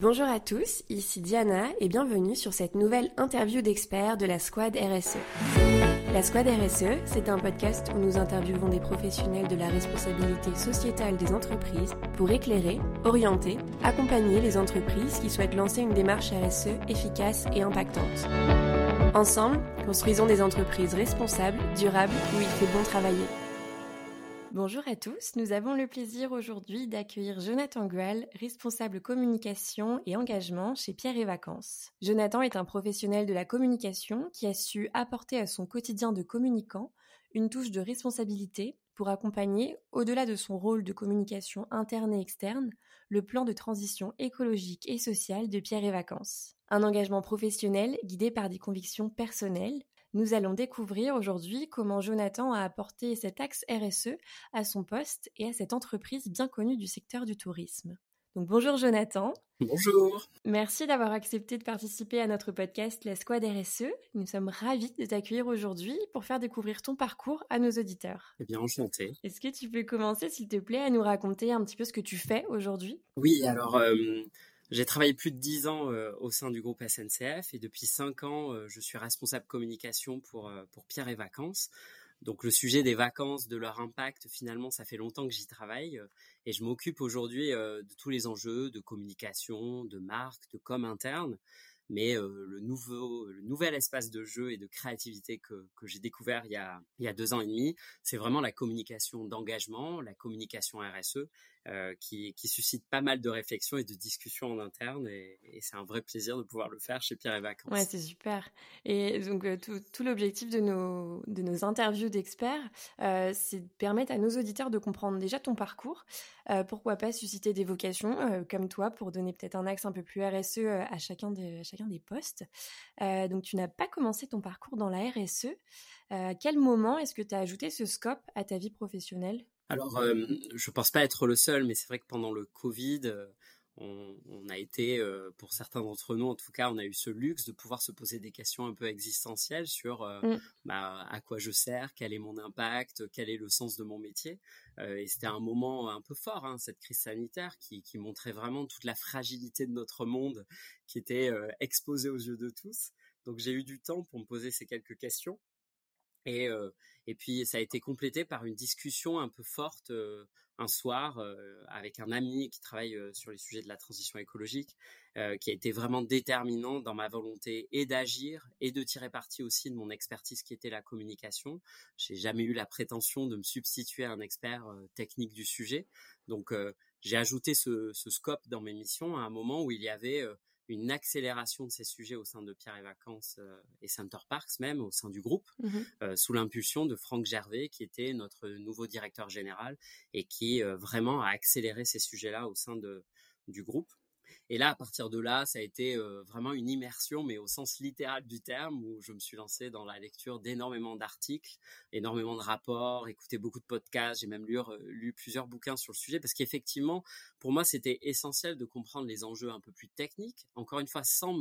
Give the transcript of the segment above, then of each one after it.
Bonjour à tous, ici Diana et bienvenue sur cette nouvelle interview d'experts de la Squad RSE. La Squad RSE, c'est un podcast où nous interviewons des professionnels de la responsabilité sociétale des entreprises pour éclairer, orienter, accompagner les entreprises qui souhaitent lancer une démarche RSE efficace et impactante. Ensemble, construisons des entreprises responsables, durables, où il fait bon travailler. Bonjour à tous, nous avons le plaisir aujourd'hui d'accueillir Jonathan Gual, responsable communication et engagement chez Pierre et Vacances. Jonathan est un professionnel de la communication qui a su apporter à son quotidien de communicant une touche de responsabilité pour accompagner, au-delà de son rôle de communication interne et externe, le plan de transition écologique et sociale de Pierre et Vacances. Un engagement professionnel guidé par des convictions personnelles nous allons découvrir aujourd'hui comment Jonathan a apporté cet axe RSE à son poste et à cette entreprise bien connue du secteur du tourisme. Donc bonjour Jonathan. Bonjour. Merci d'avoir accepté de participer à notre podcast La Squad RSE. Nous sommes ravis de t'accueillir aujourd'hui pour faire découvrir ton parcours à nos auditeurs. Eh bien, enchanté. Est-ce que tu peux commencer, s'il te plaît, à nous raconter un petit peu ce que tu fais aujourd'hui? Oui, alors euh, j'ai travaillé plus de 10 ans euh, au sein du groupe SNCF et depuis 5 ans, euh, je suis responsable communication pour, euh, pour Pierre et Vacances. Donc le sujet des vacances, de leur impact, finalement, ça fait longtemps que j'y travaille et je m'occupe aujourd'hui de tous les enjeux de communication, de marque, de com interne. Mais le, nouveau, nouvel espace de jeu et de créativité que, que j'ai découvert il y, a, il y a deux ans et demi, c'est vraiment la communication d'engagement, la communication RSE euh, qui, suscite pas mal de réflexions et de discussions en interne. Et, c'est un vrai plaisir de pouvoir le faire chez Pierre et Vacances. Ouais, c'est super. Et donc, euh, tout, l'objectif de nos, interviews d'experts, euh, c'est de permettre à nos auditeurs de comprendre déjà ton parcours. Pourquoi pas susciter des vocations comme toi pour donner peut-être un axe un peu plus RSE à chacun, de, à chacun des postes. donc, tu n'as pas commencé ton parcours dans la RSE. à quel moment est-ce que tu as ajouté ce scope à ta vie professionnelle? Alors, euh, je pense pas être le seul, mais c'est vrai que pendant le Covid, euh, on, on, a été, euh, pour certains d'entre nous en tout cas, on a eu ce luxe de pouvoir se poser des questions un peu existentielles sur euh, mm. bah, à quoi je sers, quel est mon impact, quel est le sens de mon métier. Euh, et c'était un moment un peu fort, hein, cette crise sanitaire, qui, qui, montrait vraiment toute la fragilité de notre monde, qui était exposée aux yeux de tous. Donc j'ai eu du temps pour me poser ces quelques questions. Et, euh, et puis ça a été complété par une discussion un peu forte euh, un soir euh, avec un ami qui travaille sur les sujets de la transition écologique, qui a été vraiment déterminant dans ma volonté et d'agir et de tirer parti aussi de mon expertise qui était la communication. J'ai jamais eu la prétention de me substituer à un expert technique du sujet, donc j'ai ajouté ce, ce, scope dans mes missions à un moment où il y avait une accélération de ces sujets au sein de Pierre et Vacances euh, et Center Parks même au sein du groupe, mmh euh, sous l'impulsion de Franck Gervais qui était notre nouveau directeur général et qui euh, vraiment a accéléré ces sujets-là au sein de, du groupe. Et là, à partir de là, ça a été vraiment une immersion, mais au sens littéral du terme, où je me suis lancé dans la lecture d'énormément d'articles, énormément de rapports, écouté beaucoup de podcasts, j'ai même lu, lu, plusieurs bouquins sur le sujet, parce qu'effectivement, pour moi, c'était essentiel de comprendre les enjeux un peu plus techniques, encore une fois, sans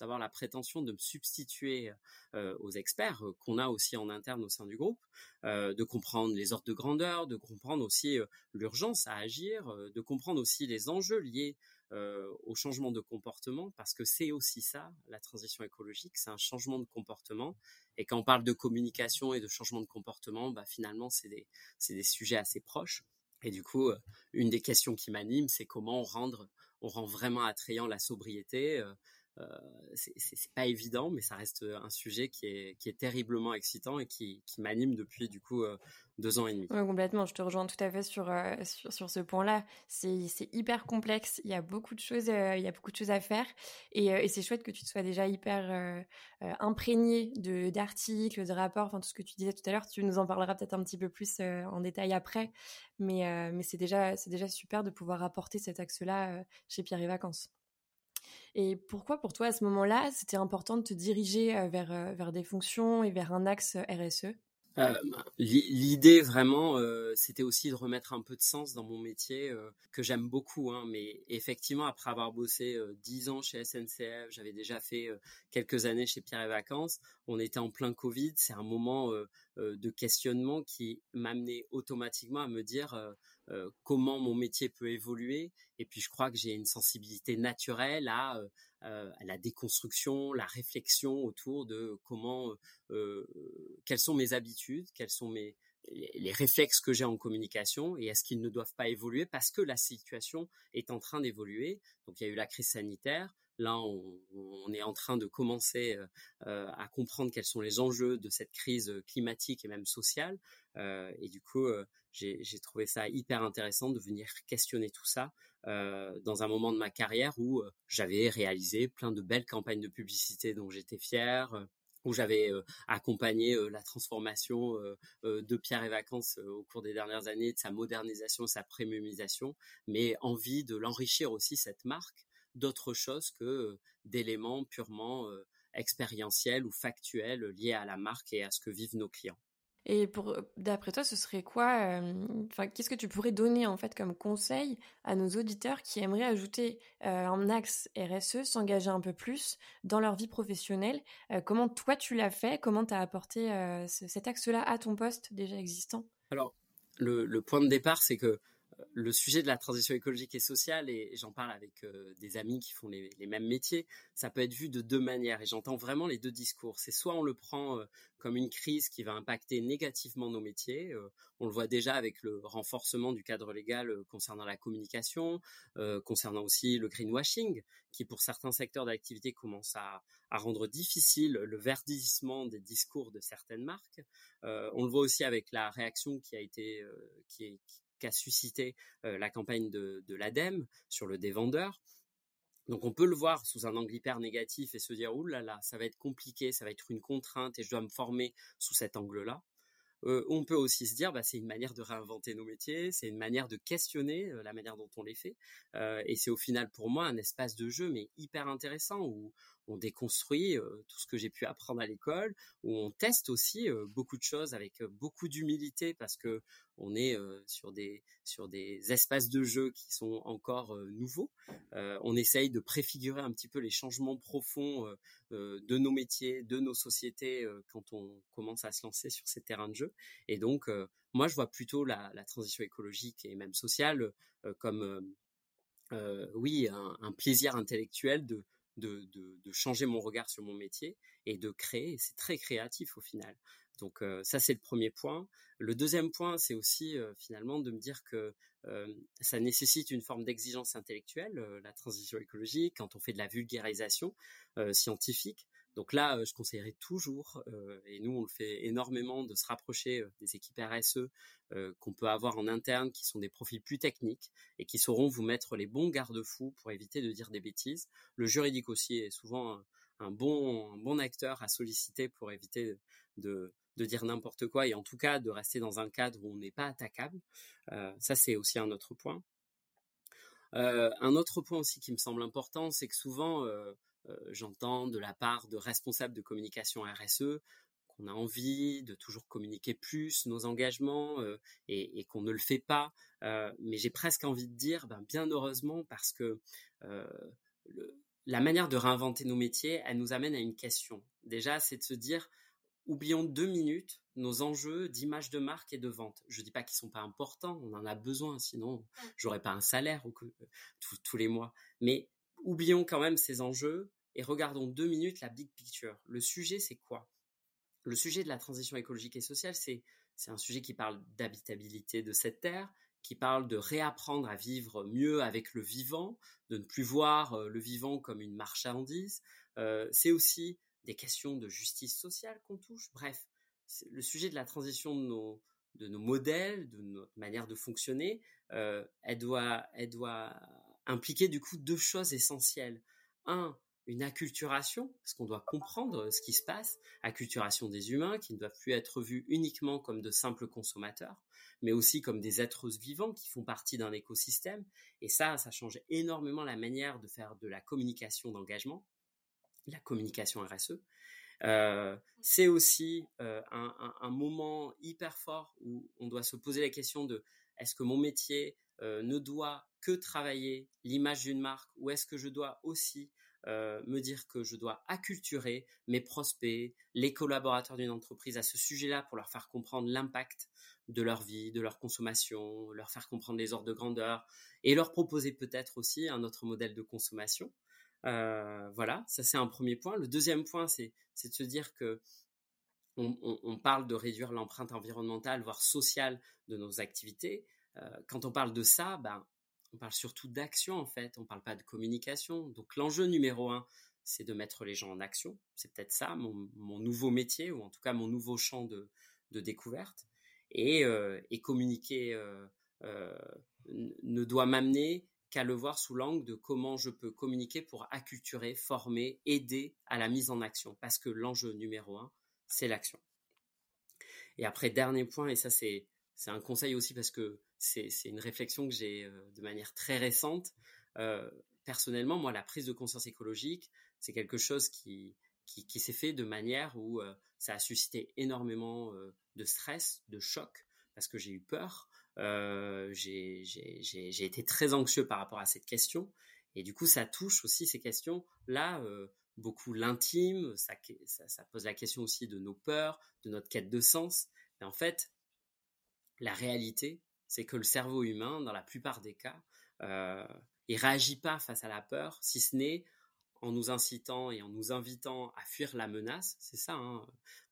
avoir la prétention de me substituer aux experts qu'on a aussi en interne au sein du groupe, de comprendre les ordres de grandeur, de comprendre aussi l'urgence à agir, de comprendre aussi les enjeux liés au changement de comportement, parce que c'est aussi ça, la transition écologique, c'est un changement de comportement. Et quand on parle de communication et de changement de comportement, bah, finalement, c'est des, des sujets assez proches. Et du coup, une des questions qui m'anime, c'est comment on, rendre, on rend vraiment attrayant la sobriété, euh, c'est pas évident, mais ça reste un sujet qui est, qui est terriblement excitant et qui, qui m'anime depuis du coup euh, deux ans et demi. Oui, complètement. Je te rejoins tout à fait sur, euh, sur, sur, ce point-là. C'est hyper complexe. Il y a beaucoup de choses, il y a beaucoup de choses à faire. Et, et c'est chouette que tu te sois déjà hyper imprégné d'articles, de, rapports, enfin tout ce que tu disais tout à l'heure. Tu nous en parleras peut-être un petit peu plus en détail après. Mais, mais c'est déjà, déjà super de pouvoir apporter cet axe-là chez Pierre et Vacances. Et pourquoi pour toi à ce moment-là, c'était important de te diriger euh, vers, euh, vers des fonctions et vers un axe euh, RSE L'idée vraiment, c'était aussi de remettre un peu de sens dans mon métier que j'aime beaucoup. Hein, mais effectivement, après avoir bossé dix ans chez SNCF, j'avais déjà fait quelques années chez Pierre et Vacances. On était en plein Covid. C'est un moment de questionnement qui m'amenait automatiquement à me dire comment mon métier peut évoluer. Et puis je crois que j'ai une sensibilité naturelle à, à la déconstruction, la réflexion autour de comment, quelles sont mes habitudes, quelles sont mes les réflexes que j'ai en communication et est-ce qu'ils ne doivent pas évoluer parce que la situation est en train d'évoluer. Donc il y a eu la crise sanitaire. Là, on, est en train de commencer euh, euh, à comprendre quels sont les enjeux de cette crise climatique et même sociale. Euh, et du coup, j'ai trouvé ça hyper intéressant de venir questionner tout ça dans un moment de ma carrière où j'avais réalisé plein de belles campagnes de publicité dont j'étais fier où j'avais accompagné la transformation de Pierre et Vacances au cours des dernières années, de sa modernisation, sa premiumisation, mais envie de l'enrichir aussi cette marque d'autre chose que d'éléments purement expérientiels ou factuels liés à la marque et à ce que vivent nos clients. Et pour, d'après toi, ce serait quoi Enfin, qu'est-ce que tu pourrais donner en fait comme conseil à nos auditeurs qui aimeraient ajouter un axe RSE, s'engager un peu plus dans leur vie professionnelle? Comment toi tu l'as fait? Comment tu as apporté cet axe-là à ton poste déjà existant? Alors, le, le, point de départ, c'est que le sujet de la transition écologique et sociale, et j'en parle avec euh, des amis qui font les, mêmes métiers, ça peut être vu de deux manières, et j'entends vraiment les deux discours. C'est soit on le prend euh, comme une crise qui va impacter négativement nos métiers, euh, on le voit déjà avec le renforcement du cadre légal concernant la communication, concernant aussi le greenwashing, qui pour certains secteurs d'activité commence à, rendre difficile le verdissement des discours de certaines marques. on le voit aussi avec la réaction qui a été, qui est, qu'a suscité la campagne de, l'ADEME sur le dévendeur. Donc on peut le voir sous un angle hyper négatif et se dire ouh là là, ça va être compliqué, ça va être une contrainte et je dois me former sous cet angle-là. on peut aussi se dire bah, c'est une manière de réinventer nos métiers, c'est une manière de questionner la manière dont on les fait. et c'est au final pour moi un espace de jeu mais hyper intéressant où on déconstruit tout ce que j'ai pu apprendre à l'école, où on teste aussi beaucoup de choses avec beaucoup d'humilité parce que on est sur des sur des espaces de jeu qui sont encore nouveaux. on essaye de préfigurer un petit peu les changements profonds de nos métiers, de nos sociétés quand on commence à se lancer sur ces terrains de jeu. Et donc moi je vois plutôt la, transition écologique et même sociale comme oui un plaisir intellectuel de de, changer mon regard sur mon métier et de créer. C'est très créatif au final. Donc euh, ça c'est le premier point. Le deuxième point c'est aussi euh, finalement de me dire que euh, ça nécessite une forme d'exigence intellectuelle, la transition écologique, quand on fait de la vulgarisation scientifique. Donc là, je conseillerais toujours, et nous on le fait énormément, de se rapprocher des équipes RSE qu'on peut avoir en interne, qui sont des profils plus techniques et qui sauront vous mettre les bons garde-fous pour éviter de dire des bêtises. Le juridique aussi est souvent un, bon, bon acteur à solliciter pour éviter de, dire n'importe quoi et en tout cas de rester dans un cadre où on n'est pas attaquable. ça, c'est aussi un autre point. un autre point aussi qui me semble important, c'est que souvent, euh, j'entends de la part de responsables de communication RSE qu'on a envie de toujours communiquer plus nos engagements euh, et, qu'on ne le fait pas. Euh, mais j'ai presque envie de dire, ben, bien heureusement, parce que la manière de réinventer nos métiers, elle nous amène à une question. Déjà, c'est de se dire, oublions deux minutes nos enjeux d'image de marque et de vente. Je ne dis pas qu'ils sont pas importants, on en a besoin, sinon j'aurais pas un salaire tous les mois. Mais oublions quand même ces enjeux et regardons deux minutes la big picture. Le sujet, c'est quoi? Le sujet de la transition écologique et sociale, c'est un sujet qui parle d'habitabilité de cette terre, qui parle de réapprendre à vivre mieux avec le vivant, de ne plus voir euh, le vivant comme une marchandise. Euh, c'est aussi des questions de justice sociale qu'on touche. Bref, le sujet de la transition de nos, de nos modèles, de notre manière de fonctionner, euh, elle, doit, elle doit impliquer du coup deux choses essentielles. Un, une acculturation, parce qu'on doit comprendre ce qui se passe, acculturation des humains qui ne doivent plus être vus uniquement comme de simples consommateurs, mais aussi comme des êtres vivants qui font partie d'un écosystème. Et ça, ça change énormément la manière de faire de la communication d'engagement, la communication RSE. Euh, c'est aussi euh, un, moment hyper fort où on doit se poser la question de est-ce que mon métier euh, ne doit que travailler l'image d'une marque ou est-ce que je dois aussi euh, me dire que je dois acculturer mes prospects, les collaborateurs d'une entreprise à ce sujet-là pour leur faire comprendre l'impact de leur vie, de leur consommation, leur faire comprendre les ordres de grandeur et leur proposer peut-être aussi un autre modèle de consommation. Euh, voilà, ça c'est un premier point. Le deuxième point, c'est de se dire que on, parle de réduire l'empreinte environnementale, voire sociale de nos activités. Euh, quand on parle de ça, ben, on parle surtout d'action en fait, on parle pas de communication. Donc l'enjeu numéro un, c'est de mettre les gens en action. C'est peut-être ça mon, nouveau métier, ou en tout cas mon nouveau champ de, découverte. Et, euh, communiquer euh, euh, ne doit m'amener qu'à le voir sous l'angle de comment je peux communiquer pour acculturer, former, aider à la mise en action. Parce que l'enjeu numéro un, c'est l'action. Et après, dernier point, et ça c'est un conseil aussi parce que c'est une réflexion que j'ai euh, de manière très récente. Euh, personnellement, moi, la prise de conscience écologique, c'est quelque chose qui, qui, s'est fait de manière où euh, ça a suscité énormément de stress, de choc, parce que j'ai eu peur. j'ai été très anxieux par rapport à cette question. Et du coup, ça touche aussi ces questions-là, beaucoup l'intime, ça, ça, ça, pose la question aussi de nos peurs, de notre quête de sens. Mais en fait, la réalité, c'est que le cerveau humain, dans la plupart des cas, euh, il réagit pas face à la peur, si ce n'est en nous incitant et en nous invitant à fuir la menace, c'est ça hein,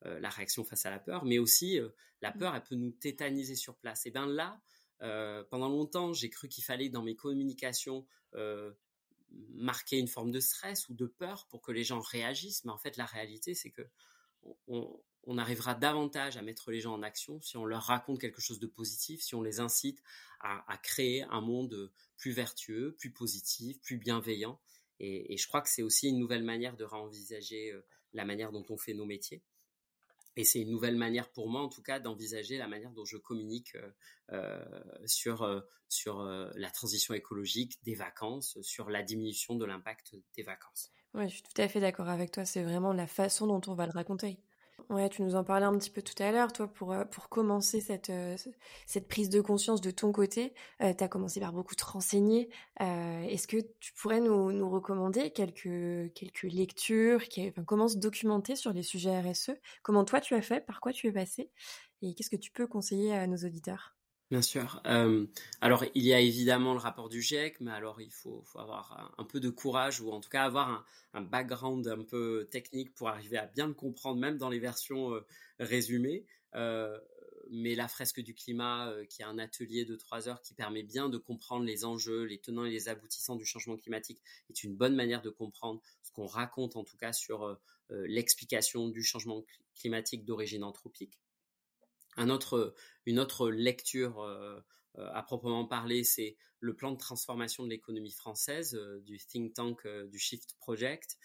euh, la réaction face à la peur, mais aussi euh, la mmh. peur, elle peut nous tétaniser sur place. Et bien là, euh, pendant longtemps, j'ai cru qu'il fallait dans mes communications marquer une forme de stress ou de peur pour que les gens réagissent, mais en fait la réalité c'est que on, on arrivera davantage à mettre les gens en action si on leur raconte quelque chose de positif, si on les incite à, créer un monde plus vertueux, plus positif, plus bienveillant. Et, je crois que c'est aussi une nouvelle manière de réenvisager euh, la manière dont on fait nos métiers. Et c'est une nouvelle manière pour moi, en tout cas, d'envisager la manière dont je communique euh, euh, sur, sur la transition écologique des vacances, sur la diminution de l'impact des vacances. Oui, je suis tout à fait d'accord avec toi. C'est vraiment la façon dont on va le raconter. Ouais, tu nous en parlais un petit peu tout à l'heure, toi, pour, euh, commencer cette, euh, cette prise de conscience de ton côté, euh, tu as commencé par beaucoup te renseigner. Est-ce que tu pourrais nous, nous recommander quelques, quelques lectures, qui, comment se documenter sur les sujets RSE Comment toi tu as fait? Par quoi tu es passé? Et qu'est-ce que tu peux conseiller à nos auditeurs? Bien sûr. Euh, alors, il y a évidemment le rapport du GIEC, mais alors il faut, avoir un, peu de courage ou en tout cas avoir un, background un peu technique pour arriver à bien le comprendre, même dans les versions euh, résumées. Euh, mais la fresque du climat, qui est un atelier de trois heures qui permet bien de comprendre les enjeux, les tenants et les aboutissants du changement climatique, est une bonne manière de comprendre ce qu'on raconte en tout cas sur l'explication du changement climatique d'origine anthropique autre, une autre lecture euh, euh, à proprement parler, c'est le plan de transformation de l'économie française euh, du think tank du Shift Project,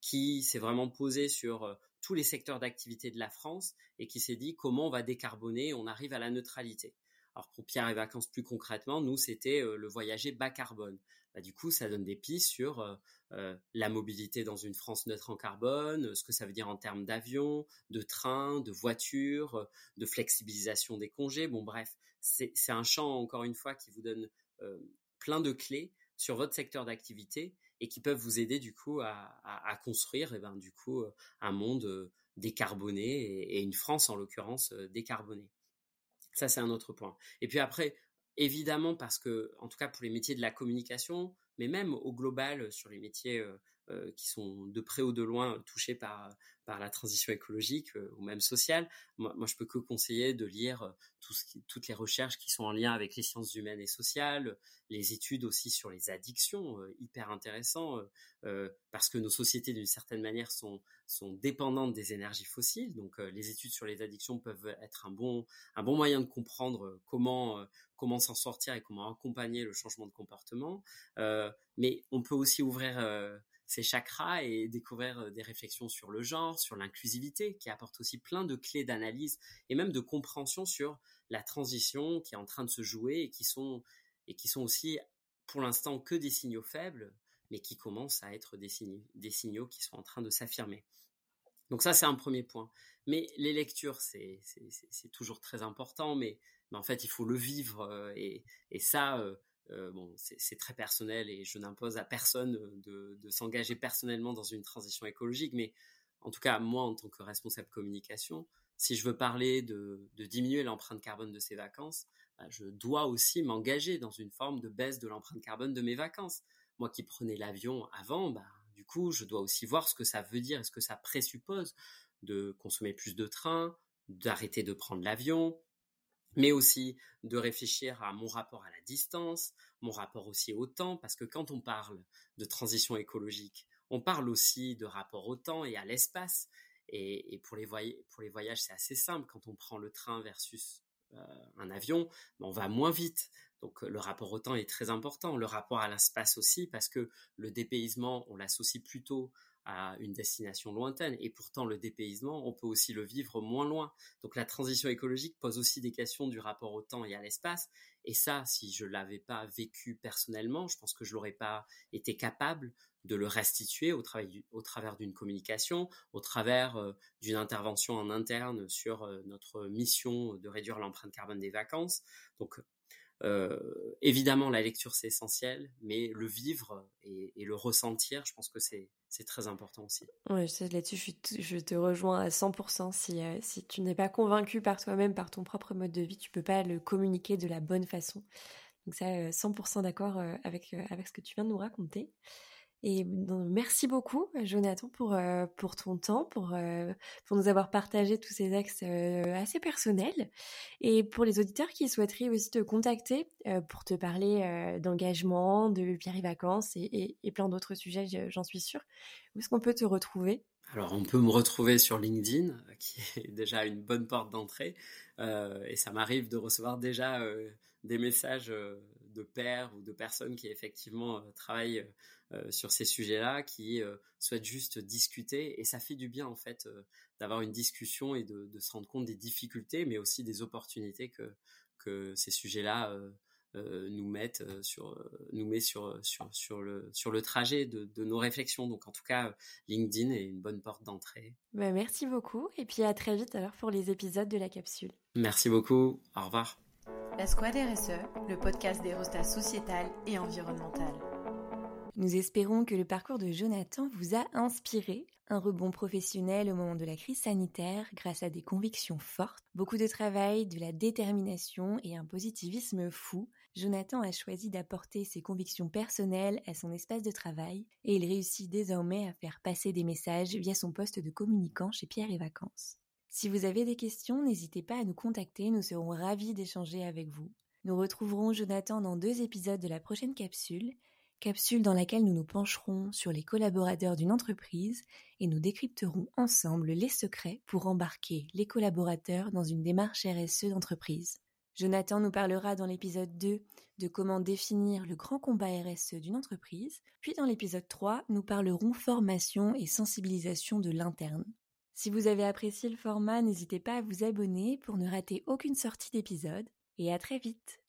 qui s'est vraiment posé sur tous les secteurs d'activité de la France et qui s'est dit comment on va décarboner, on arrive à la neutralité. Alors pour Pierre et Vacances plus concrètement, nous c'était le voyager bas carbone. Bah, du coup ça donne des pistes sur euh, la mobilité dans une France neutre en carbone, ce que ça veut dire en termes d'avion, de train, de voiture, euh, de flexibilisation des congés. Bon, bref, c'est un champ, encore une fois, qui vous donne euh, plein de clés sur votre secteur d'activité et qui peuvent vous aider du coup à, construire et eh ben, du coup un monde décarboné et, une France en l'occurrence décarbonée. Ça c'est un autre point. Et puis après, évidemment parce que en tout cas pour les métiers de la communication, mais même au global sur les métiers euh, euh, qui sont de près ou de loin touchés par, par la transition écologique euh, ou même sociale. Moi, moi, je peux que conseiller de lire ce toutes les recherches qui sont en lien avec les sciences humaines et sociales, les études aussi sur les addictions, hyper intéressant, parce que nos sociétés d'une certaine manière sont, sont dépendantes des énergies fossiles. Donc les études sur les addictions peuvent être un bon, un bon moyen de comprendre comment, comment s'en sortir et comment accompagner le changement de comportement. mais on peut aussi ouvrir ces chakras et découvrir euh, des réflexions sur le genre, sur l'inclusivité, qui apporte aussi plein de clés d'analyse et même de compréhension sur la transition qui est en train de se jouer et qui sont, et qui sont aussi pour l'instant que des signaux faibles, mais qui commencent à être des signaux, qui sont en train de s'affirmer. Donc ça, c'est un premier point. Mais les lectures, c'est toujours très important, mais, mais, en fait, il faut le vivre. Euh, et, et ça, euh, bon, c'est très personnel et je n'impose à personne de, de s'engager personnellement dans une transition écologique, mais en tout cas, moi, en tant que responsable communication, si je veux parler de, diminuer l'empreinte carbone de ces vacances, bah, je dois aussi m'engager dans une forme de baisse de l'empreinte carbone de mes vacances. Moi qui prenais l'avion avant, bah, du coup, je dois aussi voir ce que ça veut dire et ce que ça présuppose de consommer plus de trains, d'arrêter de prendre l'avion, mais aussi de réfléchir à mon rapport à la distance, mon rapport aussi au temps, parce que quand on parle de transition écologique, on parle aussi de rapport au temps et à l'espace. Et, pour, les voyages, c'est assez simple. Quand on prend le train versus euh, un avion, ben, on va moins vite. Donc le rapport au temps est très important. Le rapport à l'espace aussi, parce que le dépaysement, on l'associe plutôt à une destination lointaine. Et pourtant, le dépaysement, on peut aussi le vivre moins loin. Donc la transition écologique pose aussi des questions du rapport au temps et à l'espace. Et ça, si je l'avais pas vécu personnellement, je pense que je l'aurais pas été capable de le restituer au, au travers d'une communication, au travers euh, d'une intervention en interne sur euh, notre mission de réduire l'empreinte carbone des vacances. Donc euh, évidemment, la lecture c'est essentiel, mais le vivre et, le ressentir, je pense que c'est très important aussi. Oui, là-dessus, je, te rejoins à 100%. Si, si tu n'es pas convaincu par toi-même, par ton propre mode de vie, tu peux pas le communiquer de la bonne façon. Donc ça, 100% d'accord avec, avec ce que tu viens de nous raconter. Et merci beaucoup, Jonathan, pour, euh, ton temps, pour, euh, pour nous avoir partagé tous ces axes euh, assez personnels. Et pour les auditeurs qui souhaiteraient aussi te contacter pour te parler d'engagement, de Pierre Vacances et, et, plein d'autres sujets, j'en suis sûre, où est-ce qu'on peut te retrouver? Alors, on peut me retrouver sur LinkedIn, qui est déjà une bonne porte d'entrée, et ça m'arrive de recevoir déjà des messages de pairs ou de personnes qui effectivement travaillent sur ces sujets-là, qui euh, souhaitent juste discuter. Et ça fait du bien, en fait, euh, d'avoir une discussion et de, se rendre compte des difficultés, mais aussi des opportunités que, que ces sujets-là nous mettent sur nous met sur sur sur le sur le trajet de, nos réflexions donc en tout cas LinkedIn est une bonne porte d'entrée. Bah, merci beaucoup et puis à très vite alors pour les épisodes de la capsule. Merci beaucoup. Au revoir. La Squad RSE, le podcast des rostas sociétal et environnemental. Nous espérons que le parcours de Jonathan vous a inspiré, un rebond professionnel au moment de la crise sanitaire grâce à des convictions fortes, beaucoup de travail, de la détermination et un positivisme fou. Jonathan a choisi d'apporter ses convictions personnelles à son espace de travail et il réussit désormais à faire passer des messages via son poste de communicant chez Pierre et Vacances. Si vous avez des questions, n'hésitez pas à nous contacter, nous serons ravis d'échanger avec vous. Nous retrouverons Jonathan dans deux épisodes de la prochaine capsule capsule dans laquelle nous nous pencherons sur les collaborateurs d'une entreprise et nous décrypterons ensemble les secrets pour embarquer les collaborateurs dans une démarche RSE d'entreprise. Jonathan nous parlera dans l'épisode 2 de comment définir le grand combat RSE d'une entreprise, puis dans l'épisode 3, nous parlerons formation et sensibilisation de l'interne. Si vous avez apprécié le format, n'hésitez pas à vous abonner pour ne rater aucune sortie d'épisode, et à très vite